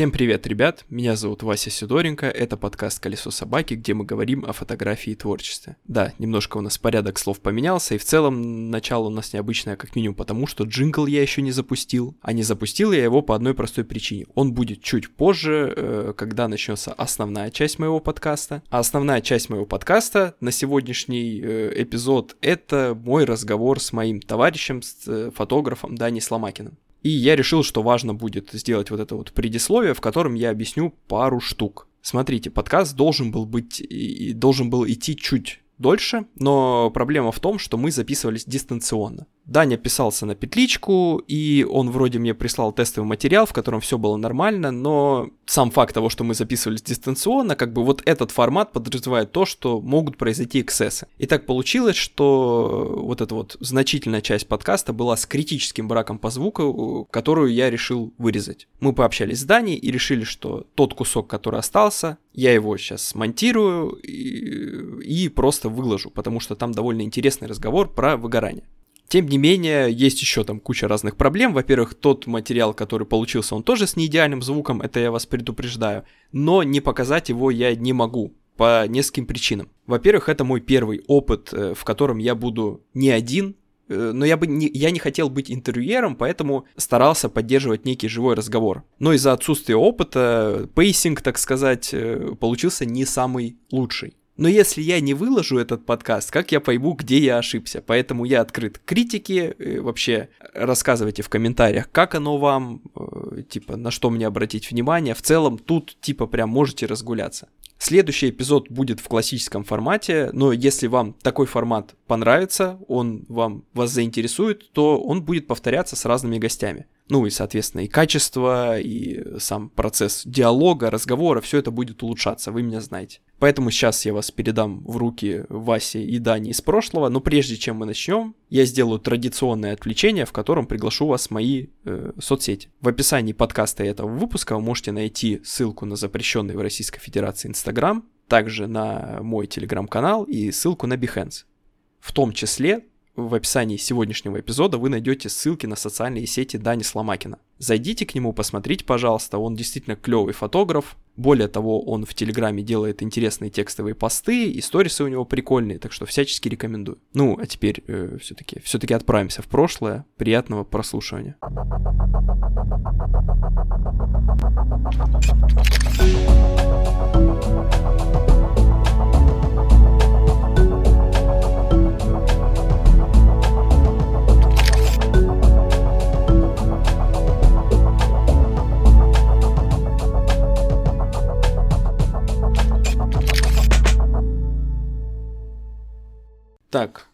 Всем привет, ребят! Меня зовут Вася Сидоренко, это подкаст «Колесо собаки», где мы говорим о фотографии и творчестве. Да, немножко у нас порядок слов поменялся, и в целом начало у нас необычное как минимум потому, что джингл я еще не запустил, а не запустил я его по одной простой причине. Он будет чуть позже, э, когда начнется основная часть моего подкаста. А основная часть моего подкаста на сегодняшний э, эпизод — это мой разговор с моим товарищем, с э, фотографом Дани Сломакиным. И я решил, что важно будет сделать вот это вот предисловие, в котором я объясню пару штук. Смотрите, подкаст должен был быть и должен был идти чуть дольше, но проблема в том, что мы записывались дистанционно. Даня писался на петличку, и он вроде мне прислал тестовый материал, в котором все было нормально, но сам факт того, что мы записывались дистанционно, как бы вот этот формат подразумевает то, что могут произойти эксцессы. И так получилось, что вот эта вот значительная часть подкаста была с критическим браком по звуку, которую я решил вырезать. Мы пообщались с Даней и решили, что тот кусок, который остался, я его сейчас смонтирую и, и просто выложу, потому что там довольно интересный разговор про выгорание. Тем не менее, есть еще там куча разных проблем. Во-первых, тот материал, который получился, он тоже с неидеальным звуком, это я вас предупреждаю. Но не показать его я не могу по нескольким причинам. Во-первых, это мой первый опыт, э, в котором я буду не один, э, но я бы не, я не хотел быть интервьюером, поэтому старался поддерживать некий живой разговор. Но из-за отсутствия опыта, pacing, так сказать, э, получился не самый лучший. Но если я не выложу этот подкаст, как я пойму, где я ошибся? Поэтому я открыт к критике, э, вообще рассказывайте в комментариях, как оно вам, э, типа, на что мне обратить внимание. В целом тут, типа, прям можете разгуляться. Следующий эпизод будет в классическом формате, но если вам такой формат понравится, он вам вас заинтересует, то он будет повторяться с разными гостями. Ну и, соответственно, и качество, и сам процесс диалога, разговора, все это будет улучшаться, вы меня знаете. Поэтому сейчас я вас передам в руки Васи и Дани из прошлого, но прежде чем мы начнем, я сделаю традиционное отвлечение, в котором приглашу вас в мои э, соцсети. В описании подкаста этого выпуска вы можете найти ссылку на запрещенный в Российской Федерации Инстаграм, также на мой телеграм-канал и ссылку на Behance. В том числе в описании сегодняшнего эпизода вы найдете ссылки на социальные сети Дани Сломакина. Зайдите к нему, посмотрите, пожалуйста, он действительно клевый фотограф. Более того, он в Телеграме делает интересные текстовые посты, и сторисы у него прикольные, так что всячески рекомендую. Ну, а теперь э, все-таки все-таки отправимся в прошлое. Приятного прослушивания. Так,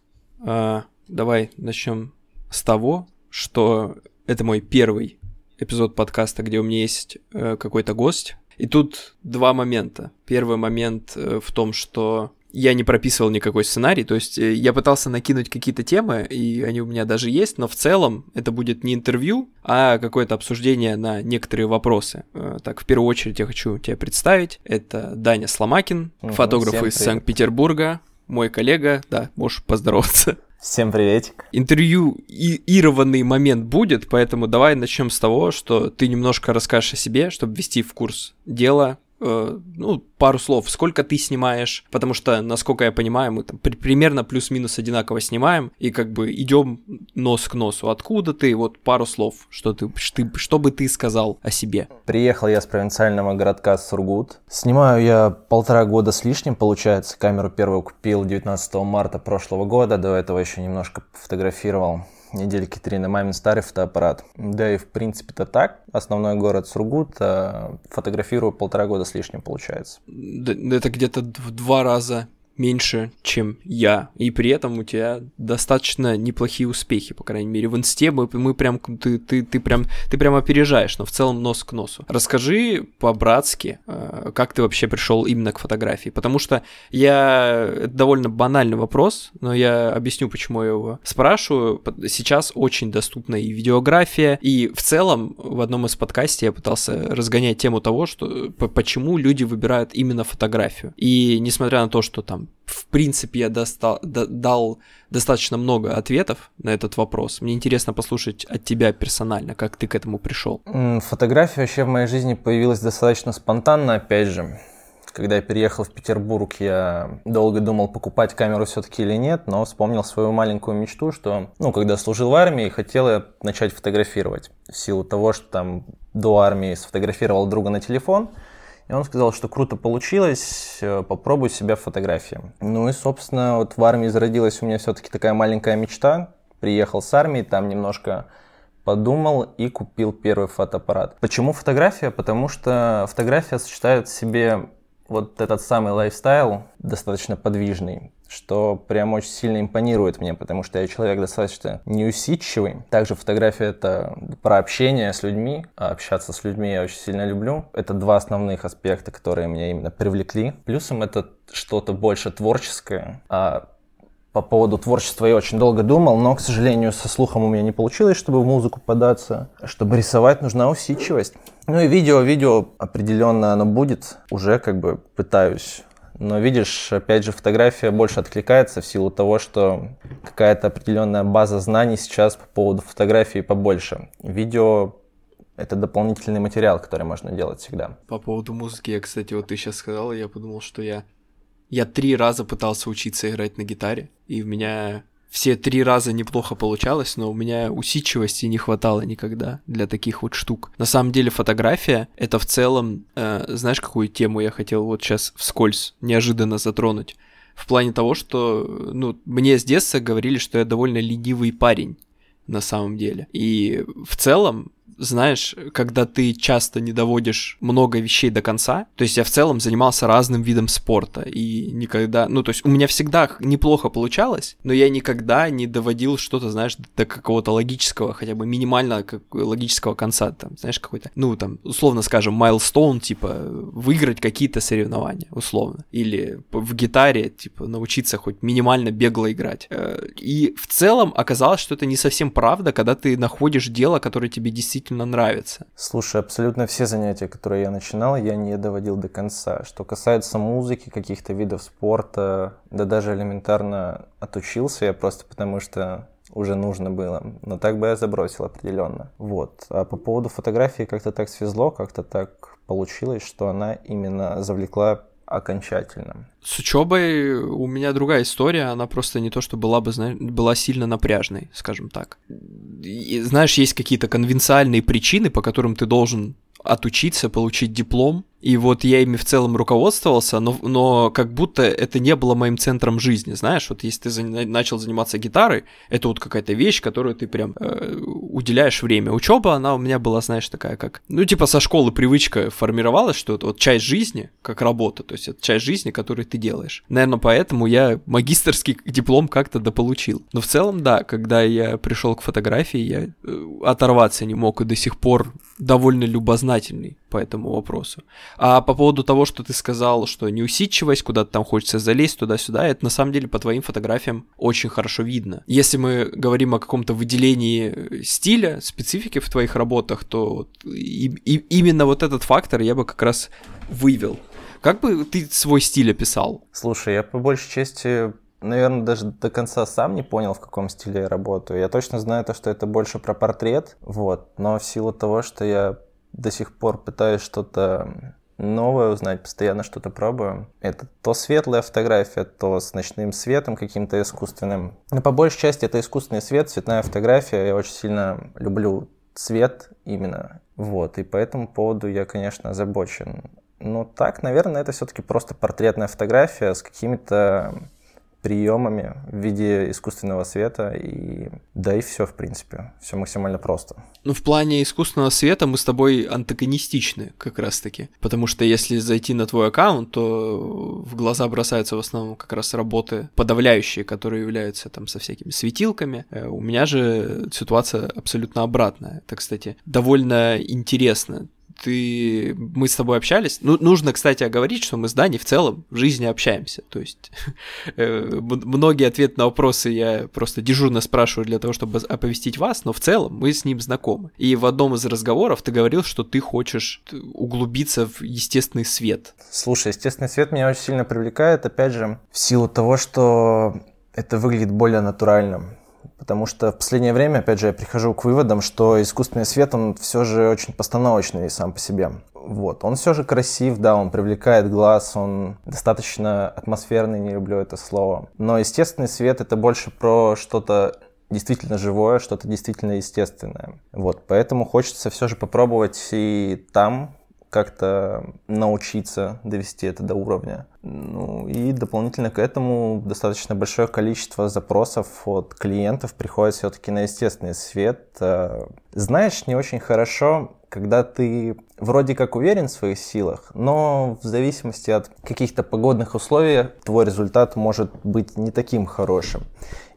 э, давай начнем с того, что это мой первый эпизод подкаста, где у меня есть э, какой-то гость. И тут два момента. Первый момент э, в том, что я не прописывал никакой сценарий, то есть э, я пытался накинуть какие-то темы, и они у меня даже есть, но в целом это будет не интервью, а какое-то обсуждение на некоторые вопросы. Э, так, в первую очередь я хочу тебя представить. Это Даня Сломакин, угу, фотограф из Санкт-Петербурга, мой коллега, да, можешь поздороваться. Всем приветик. Интервью ированный момент будет, поэтому давай начнем с того, что ты немножко расскажешь о себе, чтобы ввести в курс дела, Э, ну, пару слов, сколько ты снимаешь, потому что, насколько я понимаю, мы там при, примерно плюс-минус одинаково снимаем, и как бы идем нос к носу. Откуда ты? Вот пару слов, что ты, что, что бы ты сказал о себе? Приехал я с провинциального городка Сургут. Снимаю я полтора года с лишним, получается. Камеру первую купил 19 марта прошлого года, до этого еще немножко фотографировал недельки три на мамин старый фотоаппарат. Да и в принципе-то так. Основной город Сургут. А фотографирую полтора года с лишним, получается. Это где-то в два раза меньше, чем я. И при этом у тебя достаточно неплохие успехи, по крайней мере. В инсте мы, мы прям, ты, ты, ты, прям, ты прям опережаешь, но в целом нос к носу. Расскажи по-братски, э, как ты вообще пришел именно к фотографии. Потому что я... Это довольно банальный вопрос, но я объясню, почему я его спрашиваю. Сейчас очень доступна и видеография, и в целом в одном из подкастов я пытался разгонять тему того, что почему люди выбирают именно фотографию. И несмотря на то, что там в принципе, я достал, да, дал достаточно много ответов на этот вопрос. Мне интересно послушать от тебя персонально, как ты к этому пришел. Фотография вообще в моей жизни появилась достаточно спонтанно, опять же. Когда я переехал в Петербург, я долго думал, покупать камеру все-таки или нет, но вспомнил свою маленькую мечту, что, ну, когда служил в армии, хотел я начать фотографировать. В силу того, что там до армии сфотографировал друга на телефон, и он сказал, что круто получилось, э, попробуй себя в фотографии. Ну и, собственно, вот в армии зародилась у меня все-таки такая маленькая мечта. Приехал с армии, там немножко подумал и купил первый фотоаппарат. Почему фотография? Потому что фотография сочетает в себе вот этот самый лайфстайл достаточно подвижный, что прям очень сильно импонирует мне, потому что я человек достаточно неусидчивый. Также фотография — это про общение с людьми, а общаться с людьми я очень сильно люблю. Это два основных аспекта, которые меня именно привлекли. Плюсом это что-то больше творческое, а по поводу творчества я очень долго думал, но, к сожалению, со слухом у меня не получилось, чтобы в музыку податься. Чтобы рисовать, нужна усидчивость. Ну и видео, видео определенно оно будет. Уже как бы пытаюсь но видишь, опять же, фотография больше откликается в силу того, что какая-то определенная база знаний сейчас по поводу фотографии побольше. Видео это дополнительный материал, который можно делать всегда. По поводу музыки, я, кстати, вот ты сейчас сказал, я подумал, что я я три раза пытался учиться играть на гитаре, и у меня все три раза неплохо получалось, но у меня усидчивости не хватало никогда для таких вот штук. На самом деле фотография — это в целом, э, знаешь, какую тему я хотел вот сейчас вскользь неожиданно затронуть? В плане того, что, ну, мне с детства говорили, что я довольно ленивый парень на самом деле. И в целом знаешь, когда ты часто не доводишь много вещей до конца, то есть я в целом занимался разным видом спорта, и никогда, ну, то есть у меня всегда неплохо получалось, но я никогда не доводил что-то, знаешь, до какого-то логического, хотя бы минимально как логического конца, там, знаешь, какой-то, ну, там, условно скажем, майлстоун, типа, выиграть какие-то соревнования, условно, или в гитаре, типа, научиться хоть минимально бегло играть. Э, и в целом оказалось, что это не совсем правда, когда ты находишь дело, которое тебе действительно действительно нравится. Слушай, абсолютно все занятия, которые я начинал, я не доводил до конца. Что касается музыки, каких-то видов спорта, да даже элементарно отучился я просто потому, что уже нужно было. Но так бы я забросил определенно. Вот. А по поводу фотографии как-то так свезло, как-то так получилось, что она именно завлекла окончательно. С учебой у меня другая история, она просто не то, что была бы, была сильно напряжной, скажем так. Знаешь, есть какие-то конвенциальные причины, по которым ты должен отучиться, получить диплом, и вот я ими в целом руководствовался, но, но как будто это не было моим центром жизни, знаешь, вот если ты за, начал заниматься гитарой, это вот какая-то вещь, которую ты прям э, уделяешь время. Учеба, она у меня была, знаешь, такая как, ну типа со школы привычка формировалась, что это вот часть жизни, как работа, то есть это часть жизни, которую ты делаешь. Наверное, поэтому я магистрский диплом как-то дополучил. Но в целом, да, когда я пришел к фотографии, я э, оторваться не мог и до сих пор довольно любознательный по этому вопросу. А по поводу того, что ты сказал, что неусидчивость, куда-то там хочется залезть туда-сюда, это на самом деле по твоим фотографиям очень хорошо видно. Если мы говорим о каком-то выделении э, стиля, специфики в твоих работах, то и, и, именно вот этот фактор я бы как раз вывел. Как бы ты свой стиль описал? Слушай, я по большей части наверное, даже до конца сам не понял, в каком стиле я работаю. Я точно знаю то, что это больше про портрет, вот. Но в силу того, что я до сих пор пытаюсь что-то новое узнать, постоянно что-то пробую. Это то светлая фотография, то с ночным светом каким-то искусственным. Но по большей части это искусственный свет, цветная фотография. Я очень сильно люблю цвет именно. Вот, и по этому поводу я, конечно, озабочен. Но так, наверное, это все-таки просто портретная фотография с какими-то приемами в виде искусственного света и да и все в принципе. Все максимально просто. Ну в плане искусственного света мы с тобой антагонистичны как раз таки потому что если зайти на твой аккаунт то в глаза бросаются в основном как раз работы подавляющие которые являются там со всякими светилками. Э, у меня же ситуация абсолютно обратная. Это кстати довольно интересно ты, мы с тобой общались. Ну, нужно, кстати, оговорить, что мы с Даней в целом в жизни общаемся. То есть э, многие ответы на вопросы я просто дежурно спрашиваю для того, чтобы оповестить вас, но в целом мы с ним знакомы. И в одном из разговоров ты говорил, что ты хочешь углубиться в естественный свет. Слушай, естественный свет меня очень сильно привлекает, опять же, в силу того, что это выглядит более натуральным. Потому что в последнее время, опять же, я прихожу к выводам, что искусственный свет, он все же очень постановочный сам по себе. Вот. Он все же красив, да, он привлекает глаз, он достаточно атмосферный, не люблю это слово. Но естественный свет — это больше про что-то действительно живое, что-то действительно естественное. Вот, поэтому хочется все же попробовать и там как-то научиться довести это до уровня. Ну и дополнительно к этому достаточно большое количество запросов от клиентов приходит все-таки на естественный свет. Э, знаешь, не очень хорошо, когда ты вроде как уверен в своих силах, но в зависимости от каких-то погодных условий твой результат может быть не таким хорошим.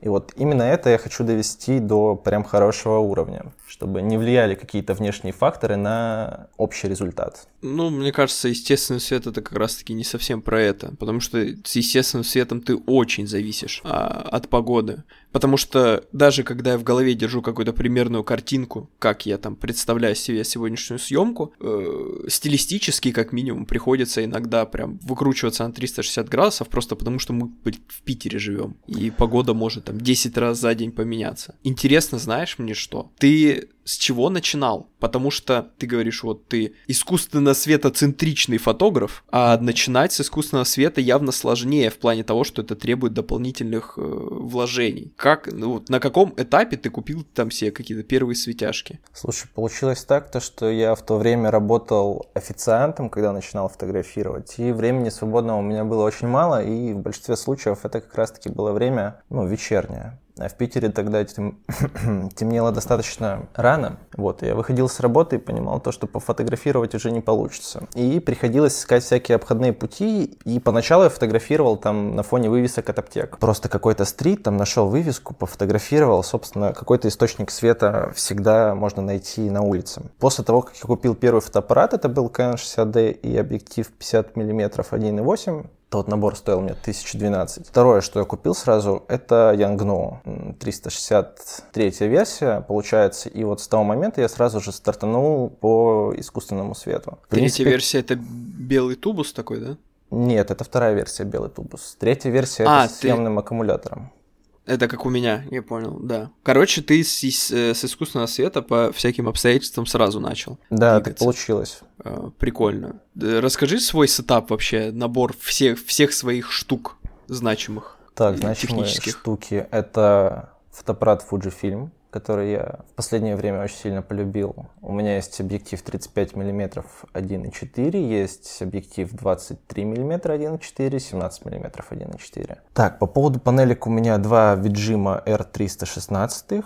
И вот именно это я хочу довести до прям хорошего уровня, чтобы не влияли какие-то внешние факторы на общий результат. Ну, мне кажется, естественный свет это как раз-таки не совсем про это, потому что с естественным светом ты очень зависишь а, от погоды. Потому что даже когда я в голове держу какую-то примерную картинку, как я там представляю себе сегодняшнюю съемку, э, стилистически, как минимум, приходится иногда прям выкручиваться на 360 градусов, просто потому что мы в Питере живем, и погода может там 10 раз за день поменяться. Интересно, знаешь мне что? Ты с чего начинал? Потому что ты говоришь, вот ты искусственно светоцентричный фотограф, а начинать с искусственного света явно сложнее в плане того, что это требует дополнительных э, вложений. Как, ну, на каком этапе ты купил там все какие-то первые светяшки? Слушай, получилось так, то, что я в то время работал официантом, когда начинал фотографировать, и времени свободного у меня было очень мало, и в большинстве случаев это как раз-таки было время, ну, вечернее. А в Питере тогда тем... темнело достаточно рано. Вот, я выходил с работы и понимал то, что пофотографировать уже не получится. И приходилось искать всякие обходные пути. И поначалу я фотографировал там на фоне вывесок от аптек. Просто какой-то стрит, там нашел вывеску, пофотографировал. Собственно, какой-то источник света всегда можно найти на улице. После того, как я купил первый фотоаппарат, это был Canon 60D и объектив 50 мм 1.8, тот набор стоил мне 1012. Второе, что я купил сразу, это Yangno 363 версия, получается. И вот с того момента я сразу же стартанул по искусственному свету. В принципе, Третья версия это белый тубус такой, да? Нет, это вторая версия белый тубус. Третья версия а, это с съемным ты... аккумулятором. Это как у меня, я понял, да. Короче, ты с, с, с искусственного света по всяким обстоятельствам сразу начал. Да, двигаться. так получилось. А, прикольно. Расскажи свой сетап вообще, набор всех, всех своих штук значимых. Так, значимые штуки. Это фотоаппарат Fujifilm, который я в последнее время очень сильно полюбил. У меня есть объектив 35 мм 1.4, есть объектив 23 мм 1.4, 17 мм 1.4. Так, по поводу панелек у меня два Виджима R316,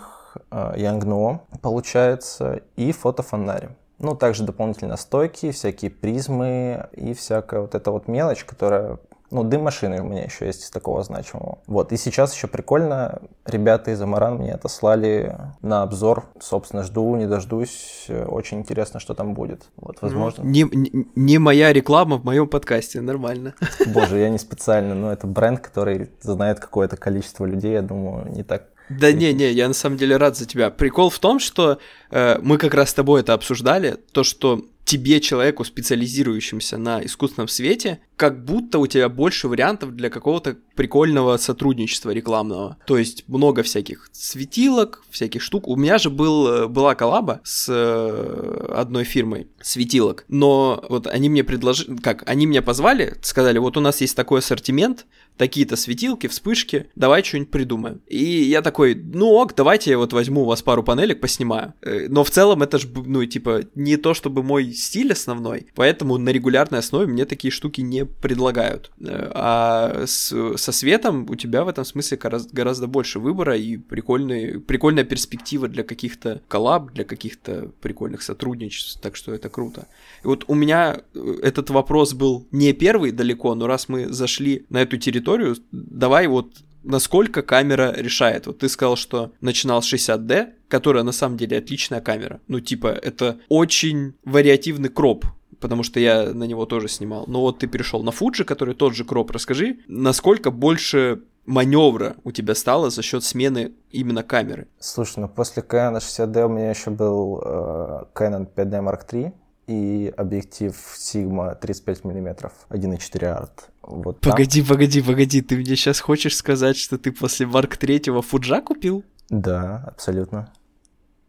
Yangno получается, и фотофонарь. Ну, также дополнительно стойки, всякие призмы и всякая вот эта вот мелочь, которая ну, дым машины у меня еще есть из такого значимого. Вот, и сейчас еще прикольно, ребята из Амаран мне отослали на обзор. Собственно, жду, не дождусь. Очень интересно, что там будет. Вот, возможно. Не, не, не моя реклама в моем подкасте, нормально. Боже, я не специально, но это бренд, который знает какое-то количество людей, я думаю, не так да не-не, я на самом деле рад за тебя. Прикол в том, что э, мы как раз с тобой это обсуждали, то, что тебе, человеку, специализирующемуся на искусственном свете, как будто у тебя больше вариантов для какого-то прикольного сотрудничества рекламного. То есть много всяких светилок, всяких штук. У меня же был, э, была коллаба с э, одной фирмой светилок, но вот они мне предложили, как, они меня позвали, сказали, вот у нас есть такой ассортимент, такие-то светилки, вспышки, давай что-нибудь придумаем. И я такой, ну ок, давайте я вот возьму у вас пару панелек, поснимаю. Э, но в целом это же, ну, типа, не то чтобы мой стиль основной, поэтому на регулярной основе мне такие штуки не предлагают. Э, а с, со светом у тебя в этом смысле гораздо, гораздо больше выбора и прикольный, прикольная перспектива для каких-то коллаб, для каких-то прикольных сотрудничеств, так что это круто. И вот у меня э, этот вопрос был не первый далеко, но раз мы зашли на эту территорию, давай вот насколько камера решает. Вот ты сказал, что начинал с 60D, которая на самом деле отличная камера. Ну, типа, это очень вариативный кроп потому что я на него тоже снимал. Но вот ты перешел на Fuji, который тот же кроп. Расскажи, насколько больше маневра у тебя стало за счет смены именно камеры? Слушай, ну после Canon 60D у меня еще был э, Canon 5D Mark III и объектив Sigma 35 мм 1.4 арт. Вот погоди, там... погоди, погоди, ты мне сейчас хочешь сказать, что ты после Mark 3 Фуджа купил? Да, абсолютно.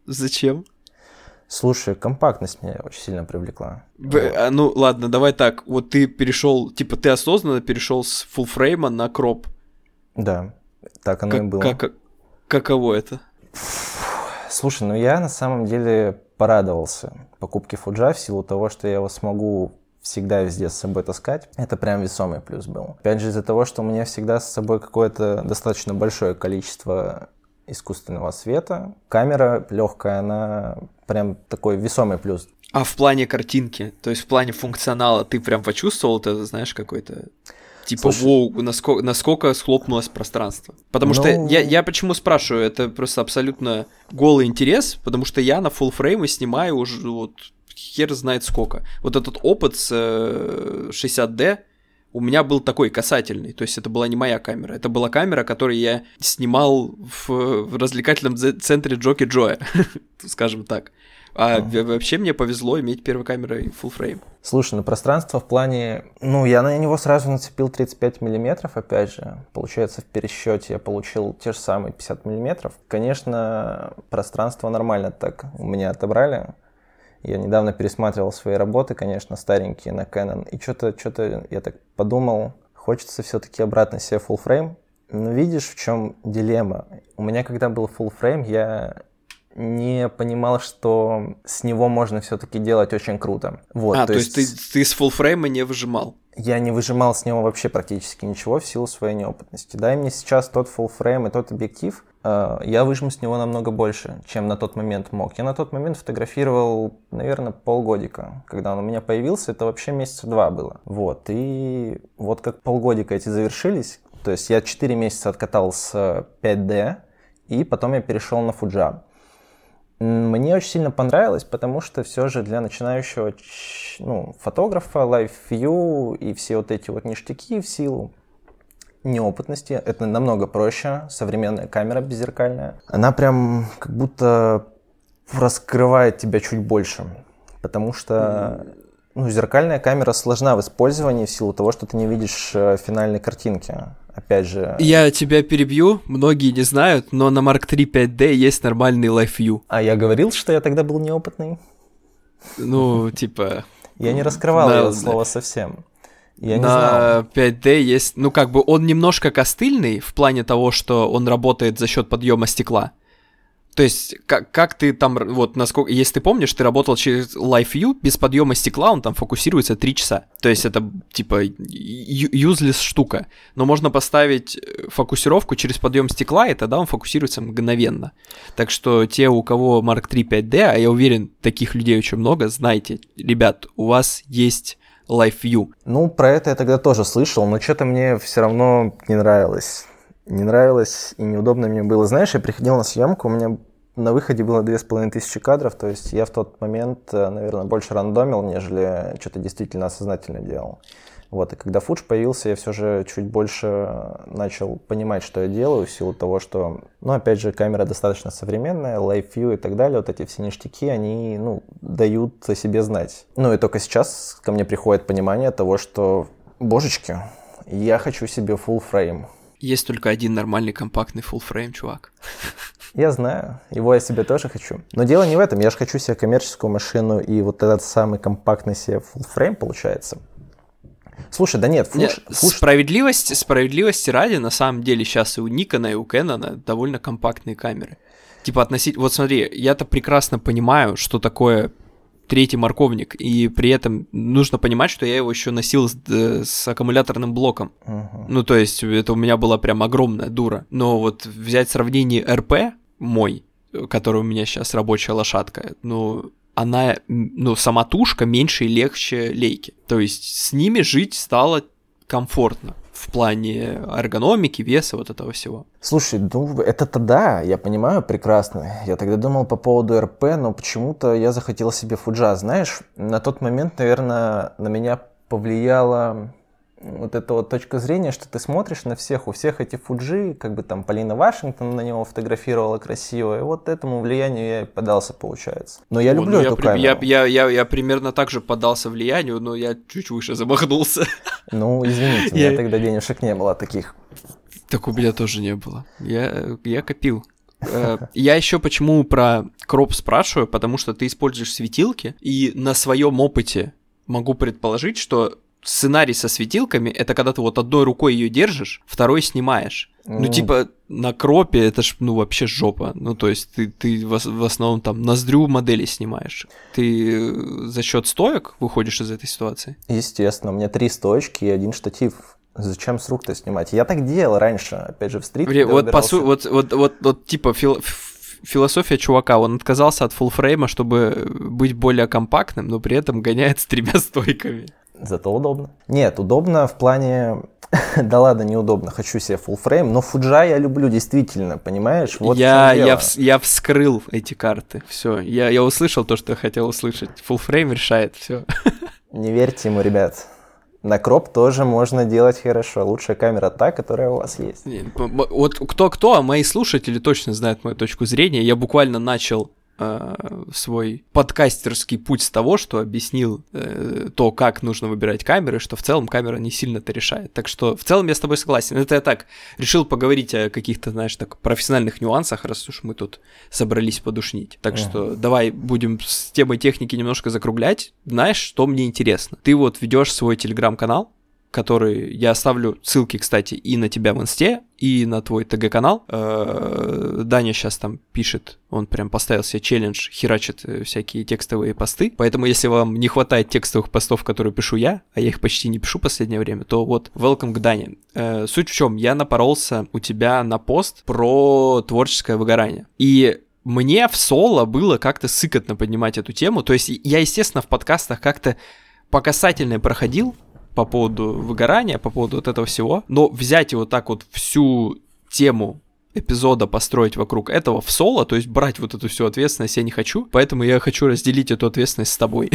Зачем? Слушай, компактность меня очень сильно привлекла. Б, а, ну ладно, давай так. Вот ты перешел, типа ты осознанно перешел с full фрейма на кроп. Да, так оно как, и было. Как, каково это? Слушай, ну я на самом деле порадовался покупке Фуджа в силу того, что я его смогу всегда везде с собой таскать. Это прям весомый плюс был. Опять же из-за того, что у меня всегда с собой какое-то достаточно большое количество искусственного света. Камера легкая, она прям такой весомый плюс. А в плане картинки, то есть в плане функционала, ты прям почувствовал это, знаешь, какой-то Типа, Слушай, воу, насколько, насколько схлопнулось пространство. Потому ну... что я, я почему спрашиваю, это просто абсолютно голый интерес, потому что я на full фреймы снимаю уже вот хер знает сколько. Вот этот опыт с 60D э, у меня был такой касательный, то есть это была не моя камера, это была камера, которую я снимал в, в развлекательном центре Джоки Джоя, скажем так. А mm. вообще мне повезло иметь первой камерой full frame. Слушай, ну пространство в плане... Ну, я на него сразу нацепил 35 миллиметров, опять же. Получается, в пересчете я получил те же самые 50 миллиметров. Конечно, пространство нормально так у меня отобрали. Я недавно пересматривал свои работы, конечно, старенькие на Canon. И что-то, что-то я так подумал, хочется все-таки обратно себе full frame. Но видишь, в чем дилемма? У меня, когда был full frame, я не понимал, что с него можно все-таки делать очень круто. Вот, а, то, то есть, есть ты, ты с фулфрейма не выжимал? Я не выжимал с него вообще практически ничего в силу своей неопытности. Дай мне сейчас тот фулфрейм и тот объектив, э, я выжму с него намного больше, чем на тот момент мог. Я на тот момент фотографировал, наверное, полгодика. Когда он у меня появился, это вообще месяца два было. Вот, и вот как полгодика эти завершились, то есть я 4 месяца откатал с 5D, и потом я перешел на Fuji. Мне очень сильно понравилось, потому что все же для начинающего ну, фотографа Live View и все вот эти вот ништяки в силу неопытности, это намного проще. Современная камера беззеркальная. Она прям как будто раскрывает тебя чуть больше, потому что ну, зеркальная камера сложна в использовании в силу того, что ты не видишь э, финальной картинки опять же... Я тебя перебью, многие не знают, но на Mark III 5D есть нормальный Live View. А я говорил, что я тогда был неопытный? Ну, типа... Я не раскрывал это слово совсем. Я на 5D есть, ну как бы он немножко костыльный в плане того, что он работает за счет подъема стекла. То есть, как, как ты там, вот, насколько, если ты помнишь, ты работал через Live View, без подъема стекла он там фокусируется 3 часа. То есть, это, типа, useless штука. Но можно поставить э, фокусировку через подъем стекла, и тогда он фокусируется мгновенно. Так что те, у кого Mark III 5D, а я уверен, таких людей очень много, знайте, ребят, у вас есть Live View. Ну, про это я тогда тоже слышал, но что-то мне все равно не нравилось не нравилось и неудобно мне было. Знаешь, я приходил на съемку, у меня на выходе было две с половиной тысячи кадров, то есть я в тот момент, э, наверное, больше рандомил, нежели что-то действительно осознательно делал. Вот, и когда Фудж появился, я все же чуть больше начал понимать, что я делаю, в силу того, что, ну, опять же, камера достаточно современная, Live View и так далее, вот эти все ништяки, они, ну, дают о себе знать. Ну, и только сейчас ко мне приходит понимание того, что, божечки, я хочу себе full frame. Есть только один нормальный компактный full frame, чувак. Я знаю, его я себе тоже хочу. Но дело не в этом, я же хочу себе коммерческую машину и вот этот самый компактный себе full frame получается. Слушай, да нет, фуш, нет фуш... Справедливости, справедливости ради, на самом деле, сейчас и у Никона, и у Кэнона довольно компактные камеры. Типа относить... Вот смотри, я-то прекрасно понимаю, что такое третий морковник, и при этом нужно понимать, что я его еще носил с, с аккумуляторным блоком. Uh-huh. Ну, то есть, это у меня была прям огромная дура. Но вот взять сравнение РП мой, который у меня сейчас рабочая лошадка, ну, она, ну, самотушка меньше и легче лейки. То есть, с ними жить стало комфортно в плане эргономики, веса, вот этого всего. Слушай, ну это-то да, я понимаю прекрасно. Я тогда думал по поводу РП, но почему-то я захотел себе фуджа. Знаешь, на тот момент, наверное, на меня повлияло вот эта вот точка зрения, что ты смотришь на всех, у всех эти фуджи, как бы там Полина Вашингтон на него фотографировала красиво, и вот этому влиянию я и подался, получается. Но я О, люблю ну, эту я, камеру. Я, я, я, я примерно так же поддался влиянию, но я чуть выше замахнулся. Ну, извините, у меня я... тогда денежек не было таких. Так у меня тоже не было. Я, я копил. Э, я еще почему про кроп спрашиваю, потому что ты используешь светилки, и на своем опыте могу предположить, что сценарий со светилками это когда ты вот одной рукой ее держишь, второй снимаешь. Ну, типа, на кропе это ж, ну, вообще жопа. Ну, то есть ты, ты в, в основном там ноздрю модели снимаешь. Ты э, за счет стоек выходишь из этой ситуации? Естественно, у меня три стоечки и один штатив. Зачем с рук-то снимать? Я так делал раньше, опять же, в стрит. Вот, по су- вот, вот, вот, вот, типа, фил- философия чувака, он отказался от фулфрейма, чтобы быть более компактным, но при этом гоняет с тремя стойками. Зато удобно. Нет, удобно в плане... да ладно, неудобно, хочу себе full frame, но фуджа я люблю действительно, понимаешь? Вот я, я, вс- я вскрыл эти карты, все. Я, я услышал то, что я хотел услышать. Full frame решает все. Не верьте ему, ребят. На кроп тоже можно делать хорошо. Лучшая камера та, которая у вас есть. Вот кто-кто, а мои слушатели точно знают мою точку зрения. Я буквально начал э, свой подкастерский путь с того, что объяснил э, то, как нужно выбирать камеры, что в целом камера не сильно это решает. Так что в целом я с тобой согласен. Это я так решил поговорить о каких-то, знаешь, так профессиональных нюансах, раз уж мы тут собрались подушнить. Так что давай будем с темой техники немножко закруглять. Знаешь, что мне интересно? Ты вот ведешь свой телеграм-канал, который я оставлю ссылки, кстати, и на тебя в инсте, и на твой ТГ-канал. Э, Даня сейчас там пишет, он прям поставил себе челлендж, херачит э, всякие текстовые посты. Поэтому, если вам не хватает текстовых постов, которые пишу я, а я их почти не пишу в последнее время, то вот, welcome к Дане. Э, суть в чем, я напоролся у тебя на пост про творческое выгорание. И мне в соло было как-то сыкотно поднимать эту тему. То есть я, естественно, в подкастах как-то по касательной проходил, по поводу выгорания, по поводу вот этого всего, но взять и вот так вот всю тему эпизода построить вокруг этого в соло, то есть брать вот эту всю ответственность я не хочу, поэтому я хочу разделить эту ответственность с тобой.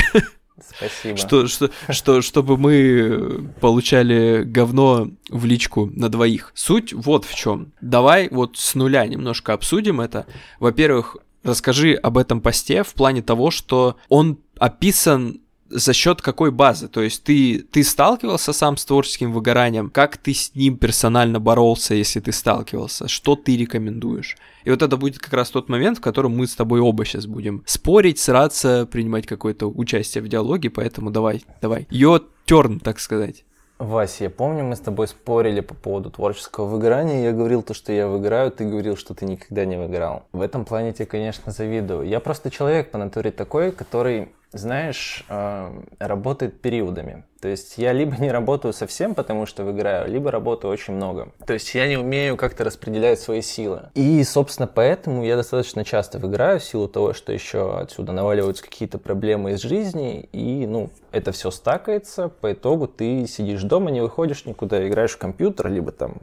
Спасибо. Что, что, что, чтобы мы получали говно в личку на двоих. Суть вот в чем. Давай вот с нуля немножко обсудим это. Во-первых, расскажи об этом посте в плане того, что он описан за счет какой базы? То есть ты, ты сталкивался сам с творческим выгоранием? Как ты с ним персонально боролся, если ты сталкивался? Что ты рекомендуешь? И вот это будет как раз тот момент, в котором мы с тобой оба сейчас будем спорить, сраться, принимать какое-то участие в диалоге, поэтому давай, давай. Your turn, так сказать. Вася, я помню, мы с тобой спорили по поводу творческого выгорания. Я говорил то, что я выгораю, ты говорил, что ты никогда не выгорал. В этом плане тебе, конечно, завидую. Я просто человек по натуре такой, который знаешь, э, работает периодами. То есть я либо не работаю совсем, потому что выиграю, либо работаю очень много. То есть я не умею как-то распределять свои силы. И, собственно, поэтому я достаточно часто выиграю в силу того, что еще отсюда наваливаются какие-то проблемы из жизни, и, ну, это все стакается, по итогу ты сидишь дома, не выходишь никуда, играешь в компьютер, либо там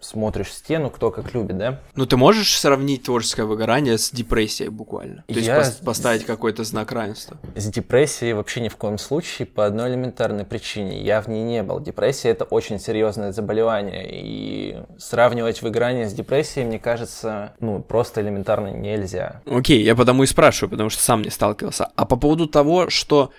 смотришь стену, кто как любит, да? Ну, ты можешь сравнить творческое выгорание с депрессией буквально? То Я... есть поставить какой-то знак равенства? С депрессией вообще ни в коем случае по одной элементарной причине. Я в ней не был. Депрессия — это очень серьезное заболевание, и сравнивать выгорание с депрессией, мне кажется, ну, просто элементарно нельзя. Окей, я потому и спрашиваю, потому что сам не сталкивался. А по поводу того, что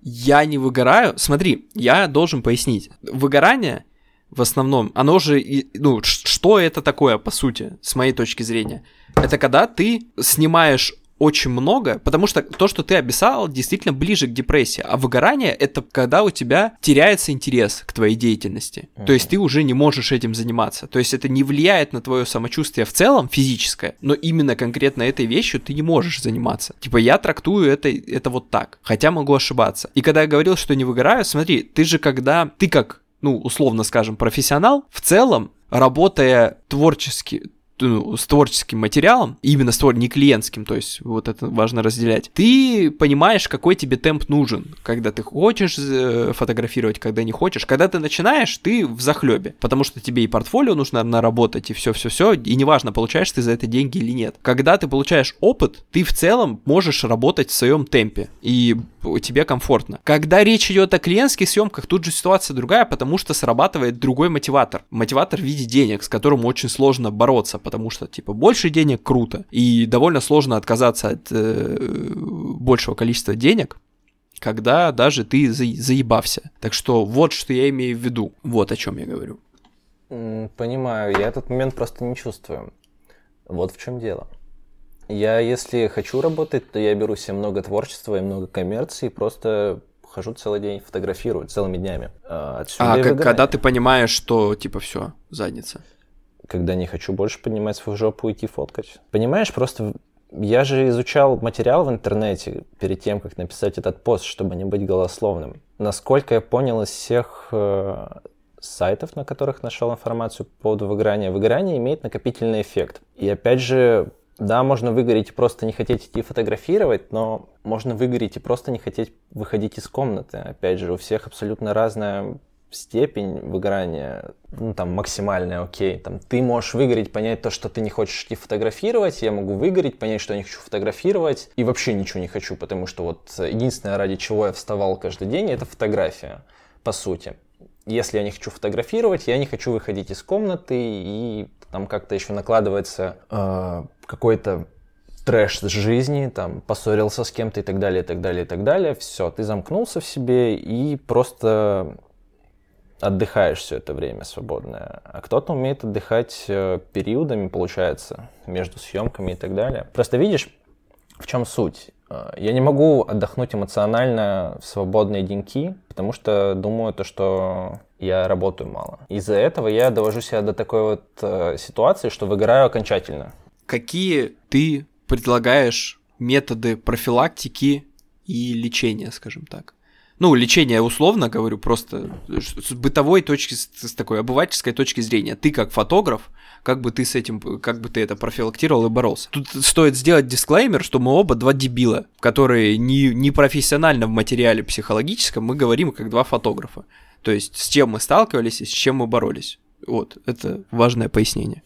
я не выгораю, смотри, я должен пояснить. Выгорание — в основном, оно же, ну, что это такое, по сути, с моей точки зрения? Это когда ты снимаешь очень много, потому что то, что ты описал, действительно ближе к депрессии. А выгорание это когда у тебя теряется интерес к твоей деятельности. Mm-hmm. То есть ты уже не можешь этим заниматься. То есть это не влияет на твое самочувствие в целом физическое, но именно конкретно этой вещью ты не можешь заниматься. Типа я трактую это, это вот так, хотя могу ошибаться. И когда я говорил, что не выгораю, смотри, ты же когда, ты как ну, условно скажем, профессионал, в целом, работая творчески, с творческим материалом, именно с твор... не клиентским, то есть вот это важно разделять, ты понимаешь, какой тебе темп нужен, когда ты хочешь э, фотографировать, когда не хочешь. Когда ты начинаешь, ты в захлебе, потому что тебе и портфолио нужно наработать, и все-все-все, и неважно, получаешь ты за это деньги или нет. Когда ты получаешь опыт, ты в целом можешь работать в своем темпе, и тебе комфортно. Когда речь идет о клиентских съемках, тут же ситуация другая, потому что срабатывает другой мотиватор. Мотиватор в виде денег, с которым очень сложно бороться, потому что, типа, больше денег круто, и довольно сложно отказаться от э, большего количества денег, когда даже ты за, заебався. Так что вот что я имею в виду, вот о чем я говорю. Понимаю, я этот момент просто не чувствую. Вот в чем дело. Я, если хочу работать, то я беру себе много творчества и много коммерции, просто хожу целый день, фотографирую целыми днями. А, отсюда а когда ты понимаешь, что типа все, задница? Когда не хочу больше поднимать свою жопу и идти фоткать. Понимаешь, просто я же изучал материал в интернете перед тем, как написать этот пост, чтобы не быть голословным. Насколько я понял из всех э, сайтов, на которых нашел информацию по поводу выгорания, выгорание имеет накопительный эффект. И опять же, да, можно выгореть и просто не хотеть идти фотографировать, но можно выгореть и просто не хотеть выходить из комнаты. Опять же, у всех абсолютно разная степень выгорания, ну, там, максимальная, окей. Там, ты можешь выгореть, понять то, что ты не хочешь идти фотографировать, я могу выгореть, понять, что я не хочу фотографировать, и вообще ничего не хочу, потому что вот единственное, ради чего я вставал каждый день, это фотография, по сути. Если я не хочу фотографировать, я не хочу выходить из комнаты, и там как-то еще накладывается э, какой-то трэш с жизни, там, поссорился с кем-то и так далее, и так далее, и так далее. Все, ты замкнулся в себе и просто отдыхаешь все это время свободное. А кто-то умеет отдыхать э, периодами, получается, между съемками и так далее. Просто видишь, в чем суть? Э, я не могу отдохнуть эмоционально в свободные деньки, потому что думаю то, что я работаю мало. Из-за этого я довожу себя до такой вот э, ситуации, что выгораю окончательно. Какие ты предлагаешь методы профилактики и лечения, скажем так? Ну, лечение условно говорю, просто с бытовой точки, с такой обывательской точки зрения. Ты как фотограф, как бы ты с этим, как бы ты это профилактировал и боролся. Тут стоит сделать дисклеймер, что мы оба два дебила, которые не, не профессионально в материале психологическом, мы говорим как два фотографа. То есть с чем мы сталкивались и с чем мы боролись. Вот, это важное пояснение.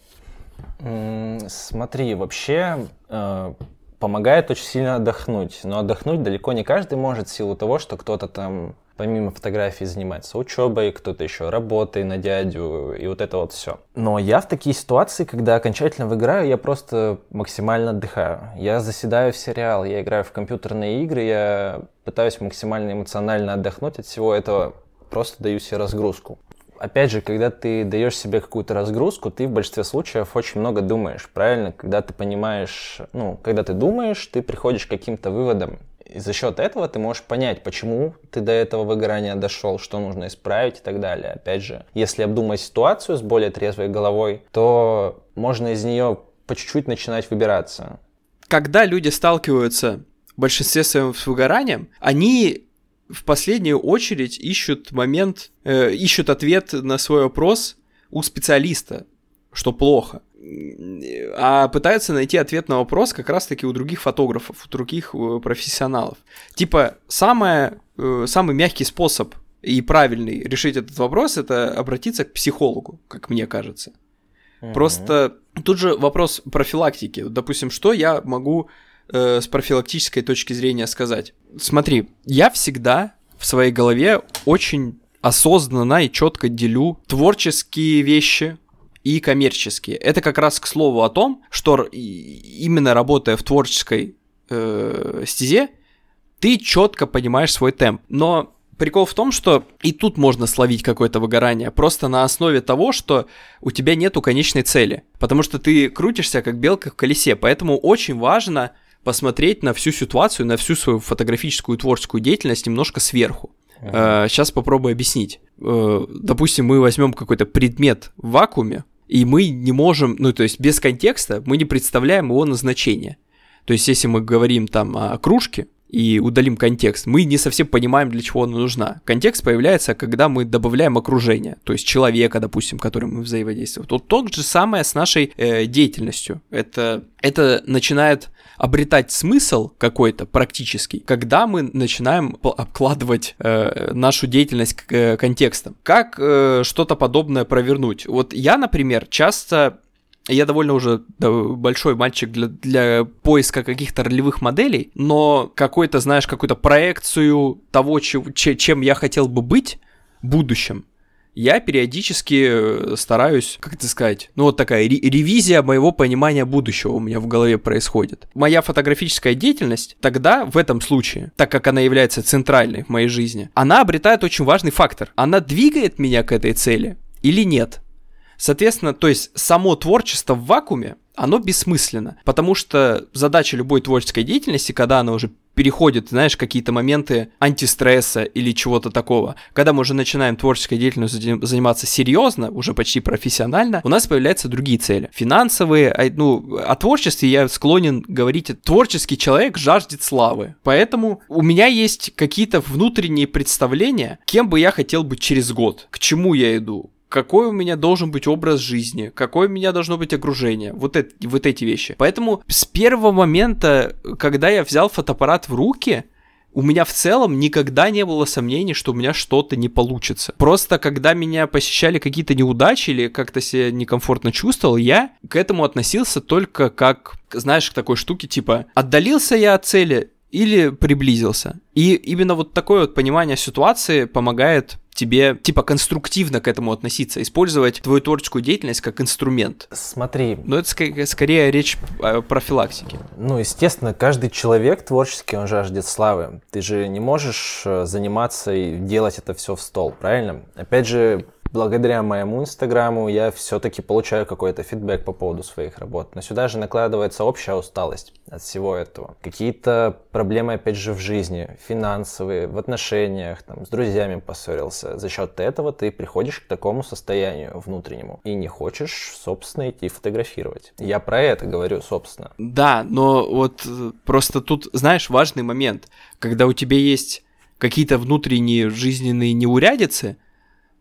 Смотри, вообще э, помогает очень сильно отдохнуть. Но отдохнуть далеко не каждый может в силу того, что кто-то там помимо фотографий занимается учебой, кто-то еще работой на дядю и вот это вот все. Но я в такие ситуации, когда окончательно выиграю, я просто максимально отдыхаю. Я заседаю в сериал, я играю в компьютерные игры, я пытаюсь максимально эмоционально отдохнуть от всего этого, просто даю себе разгрузку опять же, когда ты даешь себе какую-то разгрузку, ты в большинстве случаев очень много думаешь, правильно? Когда ты понимаешь, ну, когда ты думаешь, ты приходишь к каким-то выводам. И за счет этого ты можешь понять, почему ты до этого выгорания дошел, что нужно исправить и так далее. Опять же, если обдумать ситуацию с более трезвой головой, то можно из нее по чуть-чуть начинать выбираться. Когда люди сталкиваются в большинстве своем с выгоранием, они в последнюю очередь ищут момент, э, ищут ответ на свой вопрос у специалиста, что плохо. А пытаются найти ответ на вопрос как раз-таки у других фотографов, у других э, профессионалов. Типа, самое, э, самый мягкий способ и правильный решить этот вопрос это обратиться к психологу, как мне кажется. Mm-hmm. Просто тут же вопрос профилактики. Допустим, что я могу э, с профилактической точки зрения сказать. Смотри, я всегда в своей голове очень осознанно и четко делю творческие вещи и коммерческие. Это как раз к слову о том, что именно работая в творческой э, стезе, ты четко понимаешь свой темп. Но прикол в том, что и тут можно словить какое-то выгорание, просто на основе того, что у тебя нету конечной цели. Потому что ты крутишься как белка в колесе, поэтому очень важно посмотреть на всю ситуацию, на всю свою фотографическую творческую деятельность немножко сверху. Uh-huh. Сейчас попробую объяснить. Э, допустим, мы возьмем какой-то предмет в вакууме, и мы не можем, ну то есть без контекста мы не представляем его назначение. То есть если мы говорим там о кружке, и удалим контекст, мы не совсем понимаем, для чего она нужна. Контекст появляется, когда мы добавляем окружение, то есть человека, допустим, которым мы взаимодействуем. Вот тот же самое с нашей э, деятельностью. Это, это начинает обретать смысл какой-то практический, когда мы начинаем обкладывать э, нашу деятельность э, контекстом. Как э, что-то подобное провернуть? Вот я, например, часто я довольно уже большой мальчик для, для поиска каких-то ролевых моделей, но какой-то, знаешь, какую-то проекцию того, чем я хотел бы быть в будущем, я периодически э, стараюсь, как это сказать, ну вот такая ревизия моего понимания будущего у меня в голове происходит. Моя фотографическая деятельность тогда, в этом случае, так как она является центральной в моей жизни, она обретает очень важный фактор. Она двигает меня к этой цели или нет? Соответственно, то есть само творчество в вакууме, оно бессмысленно, потому что задача любой творческой деятельности, когда она уже переходит, знаешь, какие-то моменты антистресса или чего-то такого, когда мы уже начинаем творческой деятельностью заниматься серьезно, уже почти профессионально, у нас появляются другие цели. Финансовые, а, ну, о творчестве я склонен говорить, творческий человек жаждет славы. Поэтому у меня есть какие-то внутренние представления, кем бы я хотел быть через год, к чему я иду, какой у меня должен быть образ жизни, какое у меня должно быть окружение, вот, это, вот эти вещи. Поэтому с первого момента, когда я взял фотоаппарат в руки, у меня в целом никогда не было сомнений, что у меня что-то не получится. Просто когда меня посещали какие-то неудачи или как-то себя некомфортно чувствовал, я к этому относился только как, знаешь, к такой штуке типа отдалился я от цели или приблизился. И именно вот такое вот понимание ситуации помогает тебе, типа, конструктивно к этому относиться, использовать твою творческую деятельность как инструмент. Смотри. Но это ск- скорее речь о профилактике. Ну, естественно, каждый человек творческий, он жаждет славы. Ты же не можешь э, заниматься и делать это все в стол, правильно? Опять же, благодаря моему инстаграму я все-таки получаю какой-то фидбэк по поводу своих работ. Но сюда же накладывается общая усталость от всего этого. Какие-то проблемы, опять же, в жизни, финансовые, в отношениях, там, с друзьями поссорился. За счет этого ты приходишь к такому состоянию внутреннему и не хочешь, собственно, идти фотографировать. Я про это говорю, собственно. Да, но вот э, просто тут, знаешь, важный момент, когда у тебя есть какие-то внутренние жизненные неурядицы,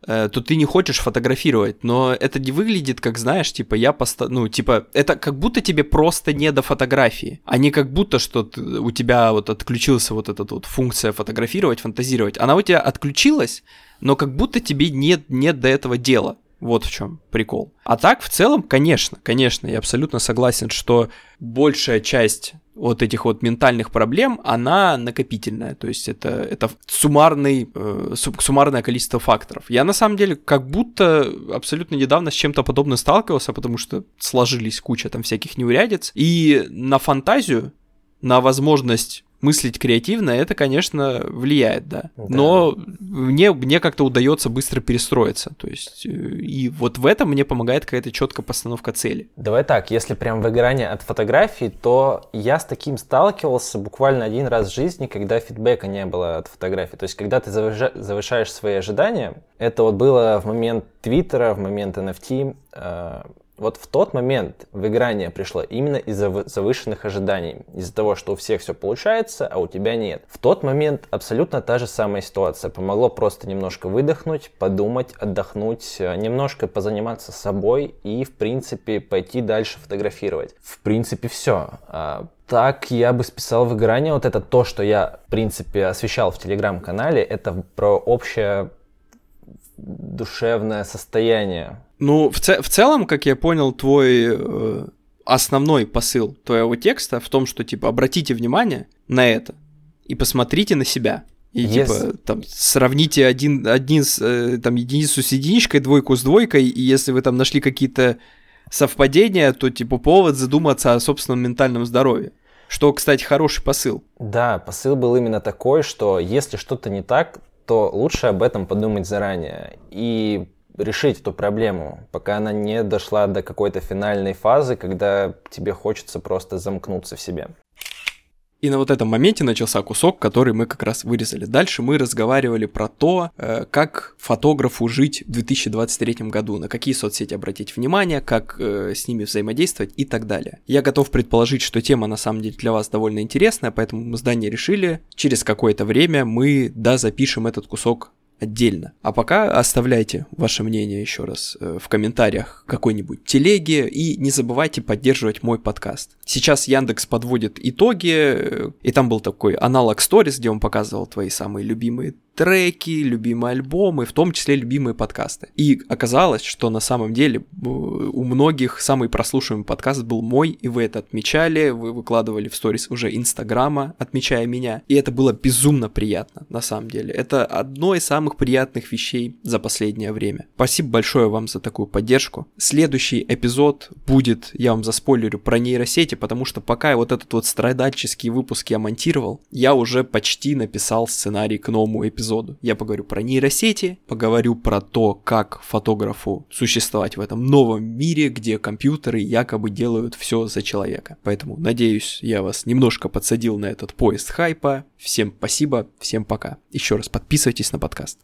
то ты не хочешь фотографировать, но это не выглядит как, знаешь, типа я поста... ну, типа, это как будто тебе просто не до фотографии, а не как будто, что ты, у тебя вот отключился вот эта вот функция фотографировать, фантазировать. Она у тебя отключилась, но как будто тебе нет, нет до этого дела. Вот в чем прикол. А так, в целом, конечно, конечно, я абсолютно согласен, что большая часть вот этих вот ментальных проблем, она накопительная, то есть это, это суммарный, э, суммарное количество факторов. Я на самом деле как будто абсолютно недавно с чем-то подобным сталкивался, потому что сложились куча там всяких неурядиц, и на фантазию, на возможность мыслить креативно, это, конечно, влияет, да. да. Но мне, мне как-то удается быстро перестроиться. То есть, э, и вот в этом мне помогает какая-то четкая постановка цели. Давай так, если прям выгорание от фотографий, то я с таким сталкивался буквально один раз в жизни, когда фидбэка не было от фотографий. То есть, когда ты завышаешь свои ожидания, это вот было в момент Твиттера, в момент NFT, вот в тот момент выгорание пришло именно из-за завышенных ожиданий, из-за того, что у всех все получается, а у тебя нет. В тот момент абсолютно та же самая ситуация. Помогло просто немножко выдохнуть, подумать, отдохнуть, э, немножко позаниматься собой и, в принципе, пойти дальше фотографировать. В принципе, все. А, так я бы списал выгорание. Вот это то, что я, в принципе, освещал в телеграм-канале, это про общее душевное состояние ну, в, ц- в целом, как я понял, твой э, основной посыл твоего текста в том, что, типа, обратите внимание на это и посмотрите на себя. И, yes. типа, там, сравните один, один с, э, там, единицу с единичкой, двойку с двойкой, и если вы там нашли какие-то совпадения, то, типа, повод задуматься о собственном ментальном здоровье. Что, кстати, хороший посыл. Да, посыл был именно такой, что если что-то не так, то лучше об этом подумать заранее. И решить эту проблему, пока она не дошла до какой-то финальной фазы, когда тебе хочется просто замкнуться в себе. И на вот этом моменте начался кусок, который мы как раз вырезали. Дальше мы разговаривали про то, э, как фотографу жить в 2023 году, на какие соцсети обратить внимание, как э, с ними взаимодействовать и так далее. Я готов предположить, что тема на самом деле для вас довольно интересная, поэтому мы с Даней решили, через какое-то время мы, да, запишем этот кусок отдельно. А пока оставляйте ваше мнение еще раз э, в комментариях какой-нибудь телеге и не забывайте поддерживать мой подкаст. Сейчас Яндекс подводит итоги, э, и там был такой аналог Stories, где он показывал твои самые любимые треки, любимые альбомы, в том числе любимые подкасты. И оказалось, что на самом деле у многих самый прослушиваемый подкаст был мой, и вы это отмечали, вы выкладывали в сторис уже Инстаграма, отмечая меня. И это было безумно приятно, на самом деле. Это одно из самых приятных вещей за последнее время. Спасибо большое вам за такую поддержку. Следующий эпизод будет, я вам заспойлерю, про нейросети, потому что пока вот этот вот страдальческий выпуск я монтировал, я уже почти написал сценарий к новому эпизоду эпизоду. Я поговорю про нейросети, поговорю про то, как фотографу существовать в этом новом мире, где компьютеры якобы делают все за человека. Поэтому, надеюсь, я вас немножко подсадил на этот поезд хайпа. Всем спасибо, всем пока. Еще раз подписывайтесь на подкаст.